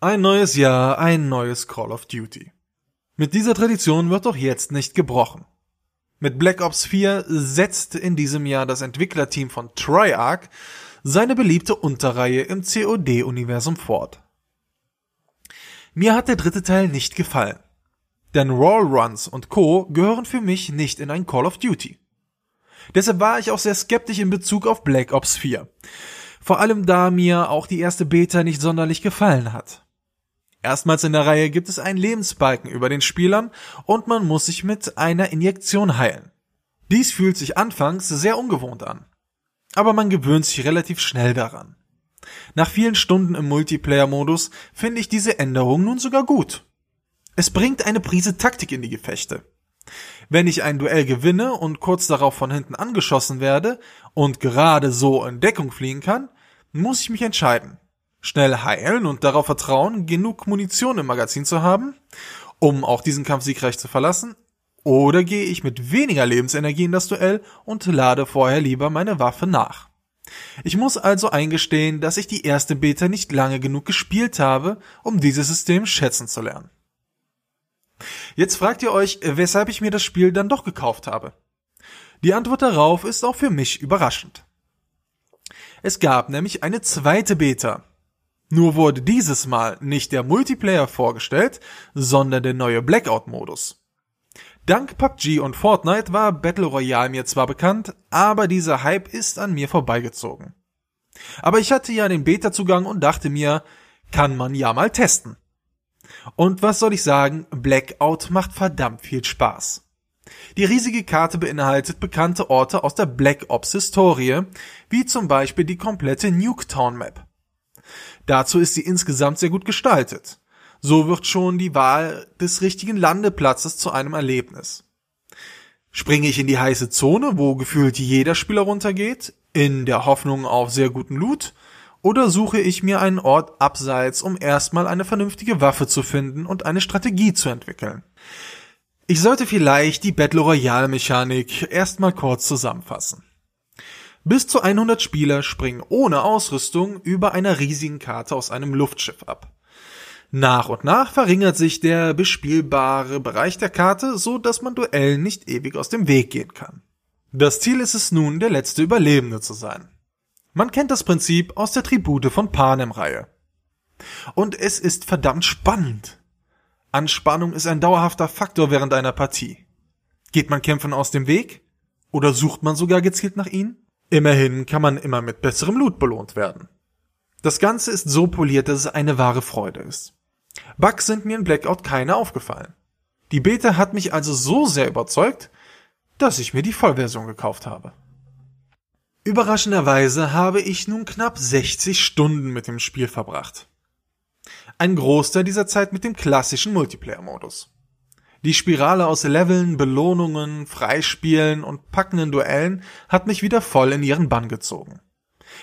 Ein neues Jahr, ein neues Call of Duty. Mit dieser Tradition wird doch jetzt nicht gebrochen. Mit Black Ops 4 setzt in diesem Jahr das Entwicklerteam von Triarch seine beliebte Unterreihe im COD-Universum fort. Mir hat der dritte Teil nicht gefallen. Denn Wallruns und Co. gehören für mich nicht in ein Call of Duty. Deshalb war ich auch sehr skeptisch in Bezug auf Black Ops 4. Vor allem da mir auch die erste Beta nicht sonderlich gefallen hat. Erstmals in der Reihe gibt es einen Lebensbalken über den Spielern und man muss sich mit einer Injektion heilen. Dies fühlt sich anfangs sehr ungewohnt an. Aber man gewöhnt sich relativ schnell daran. Nach vielen Stunden im Multiplayer-Modus finde ich diese Änderung nun sogar gut. Es bringt eine Prise Taktik in die Gefechte. Wenn ich ein Duell gewinne und kurz darauf von hinten angeschossen werde und gerade so in Deckung fliegen kann, muss ich mich entscheiden schnell heilen und darauf vertrauen, genug Munition im Magazin zu haben, um auch diesen Kampf siegreich zu verlassen, oder gehe ich mit weniger Lebensenergie in das Duell und lade vorher lieber meine Waffe nach. Ich muss also eingestehen, dass ich die erste Beta nicht lange genug gespielt habe, um dieses System schätzen zu lernen. Jetzt fragt ihr euch, weshalb ich mir das Spiel dann doch gekauft habe. Die Antwort darauf ist auch für mich überraschend. Es gab nämlich eine zweite Beta, nur wurde dieses Mal nicht der Multiplayer vorgestellt, sondern der neue Blackout-Modus. Dank PUBG und Fortnite war Battle Royale mir zwar bekannt, aber dieser Hype ist an mir vorbeigezogen. Aber ich hatte ja den Beta-Zugang und dachte mir, kann man ja mal testen. Und was soll ich sagen, Blackout macht verdammt viel Spaß. Die riesige Karte beinhaltet bekannte Orte aus der Black Ops Historie, wie zum Beispiel die komplette Nuketown Map. Dazu ist sie insgesamt sehr gut gestaltet. So wird schon die Wahl des richtigen Landeplatzes zu einem Erlebnis. Springe ich in die heiße Zone, wo gefühlt jeder Spieler runtergeht, in der Hoffnung auf sehr guten Loot, oder suche ich mir einen Ort abseits, um erstmal eine vernünftige Waffe zu finden und eine Strategie zu entwickeln? Ich sollte vielleicht die Battle Royale Mechanik erstmal kurz zusammenfassen. Bis zu 100 Spieler springen ohne Ausrüstung über einer riesigen Karte aus einem Luftschiff ab. Nach und nach verringert sich der bespielbare Bereich der Karte, so dass man Duellen nicht ewig aus dem Weg gehen kann. Das Ziel ist es nun, der letzte Überlebende zu sein. Man kennt das Prinzip aus der Tribute von Panem-Reihe. Und es ist verdammt spannend. Anspannung ist ein dauerhafter Faktor während einer Partie. Geht man Kämpfen aus dem Weg? Oder sucht man sogar gezielt nach ihnen? Immerhin kann man immer mit besserem Loot belohnt werden. Das Ganze ist so poliert, dass es eine wahre Freude ist. Bugs sind mir in Blackout keine aufgefallen. Die Beta hat mich also so sehr überzeugt, dass ich mir die Vollversion gekauft habe. Überraschenderweise habe ich nun knapp 60 Stunden mit dem Spiel verbracht. Ein Großteil dieser Zeit mit dem klassischen Multiplayer-Modus. Die Spirale aus Leveln, Belohnungen, Freispielen und packenden Duellen hat mich wieder voll in ihren Bann gezogen.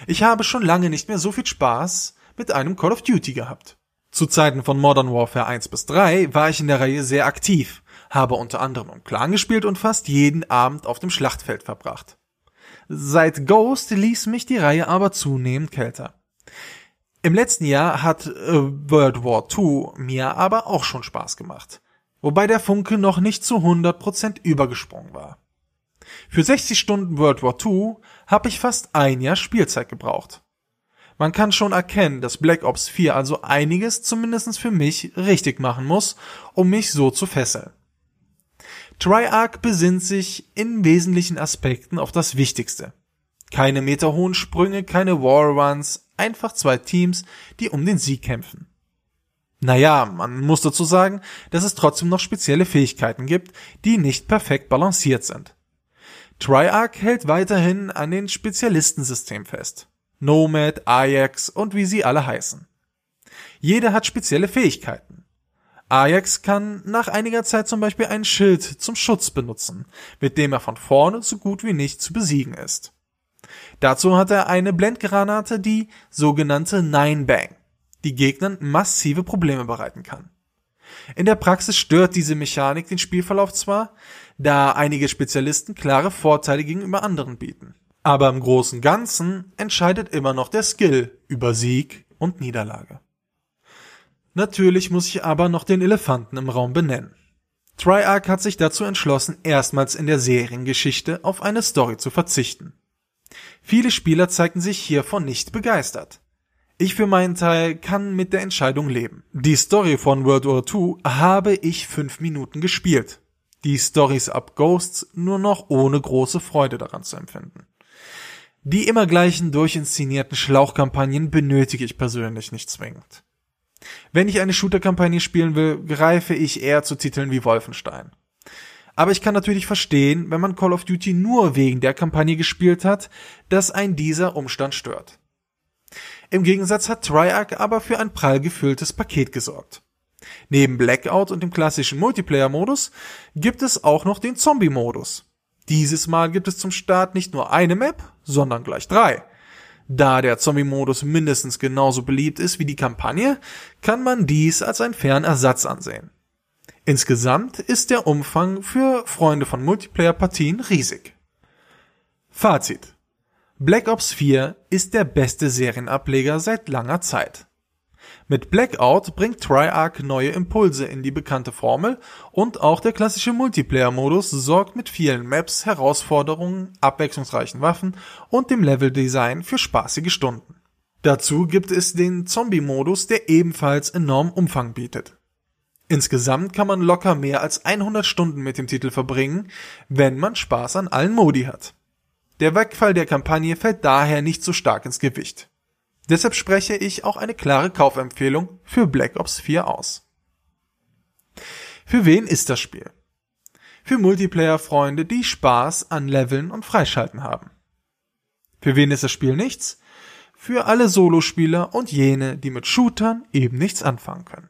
Ich habe schon lange nicht mehr so viel Spaß mit einem Call of Duty gehabt. Zu Zeiten von Modern Warfare 1 bis 3 war ich in der Reihe sehr aktiv, habe unter anderem im Clan gespielt und fast jeden Abend auf dem Schlachtfeld verbracht. Seit Ghost ließ mich die Reihe aber zunehmend kälter. Im letzten Jahr hat äh, World War II mir aber auch schon Spaß gemacht wobei der Funke noch nicht zu 100% übergesprungen war. Für 60 Stunden World War II habe ich fast ein Jahr Spielzeit gebraucht. Man kann schon erkennen, dass Black Ops 4 also einiges zumindest für mich richtig machen muss, um mich so zu fesseln. Triarch besinnt sich in wesentlichen Aspekten auf das Wichtigste. Keine meterhohen Sprünge, keine Wallruns, einfach zwei Teams, die um den Sieg kämpfen. Naja, man muss dazu sagen, dass es trotzdem noch spezielle Fähigkeiten gibt, die nicht perfekt balanciert sind. Triarch hält weiterhin an den Spezialistensystem fest. Nomad, Ajax und wie sie alle heißen. Jeder hat spezielle Fähigkeiten. Ajax kann nach einiger Zeit zum Beispiel ein Schild zum Schutz benutzen, mit dem er von vorne so gut wie nicht zu besiegen ist. Dazu hat er eine Blendgranate, die sogenannte Nine Bang die Gegnern massive Probleme bereiten kann. In der Praxis stört diese Mechanik den Spielverlauf zwar, da einige Spezialisten klare Vorteile gegenüber anderen bieten. Aber im großen Ganzen entscheidet immer noch der Skill über Sieg und Niederlage. Natürlich muss ich aber noch den Elefanten im Raum benennen. Triarch hat sich dazu entschlossen, erstmals in der Seriengeschichte auf eine Story zu verzichten. Viele Spieler zeigten sich hiervon nicht begeistert. Ich für meinen Teil kann mit der Entscheidung leben. Die Story von World War II habe ich fünf Minuten gespielt. Die Stories ab Ghosts nur noch ohne große Freude daran zu empfinden. Die immer gleichen durchinszenierten Schlauchkampagnen benötige ich persönlich nicht zwingend. Wenn ich eine Shooter-Kampagne spielen will, greife ich eher zu Titeln wie Wolfenstein. Aber ich kann natürlich verstehen, wenn man Call of Duty nur wegen der Kampagne gespielt hat, dass ein dieser Umstand stört. Im Gegensatz hat Triarch aber für ein prall gefülltes Paket gesorgt. Neben Blackout und dem klassischen Multiplayer-Modus gibt es auch noch den Zombie-Modus. Dieses Mal gibt es zum Start nicht nur eine Map, sondern gleich drei. Da der Zombie-Modus mindestens genauso beliebt ist wie die Kampagne, kann man dies als einen fairen Ersatz ansehen. Insgesamt ist der Umfang für Freunde von Multiplayer-Partien riesig. Fazit. Black Ops 4 ist der beste Serienableger seit langer Zeit. Mit Blackout bringt Triarch neue Impulse in die bekannte Formel und auch der klassische Multiplayer-Modus sorgt mit vielen Maps, Herausforderungen, abwechslungsreichen Waffen und dem Leveldesign für spaßige Stunden. Dazu gibt es den Zombie-Modus, der ebenfalls enorm Umfang bietet. Insgesamt kann man locker mehr als 100 Stunden mit dem Titel verbringen, wenn man Spaß an allen Modi hat. Der Wegfall der Kampagne fällt daher nicht so stark ins Gewicht. Deshalb spreche ich auch eine klare Kaufempfehlung für Black Ops 4 aus. Für wen ist das Spiel? Für Multiplayer-Freunde, die Spaß an Leveln und Freischalten haben. Für wen ist das Spiel nichts? Für alle Solospieler und jene, die mit Shootern eben nichts anfangen können.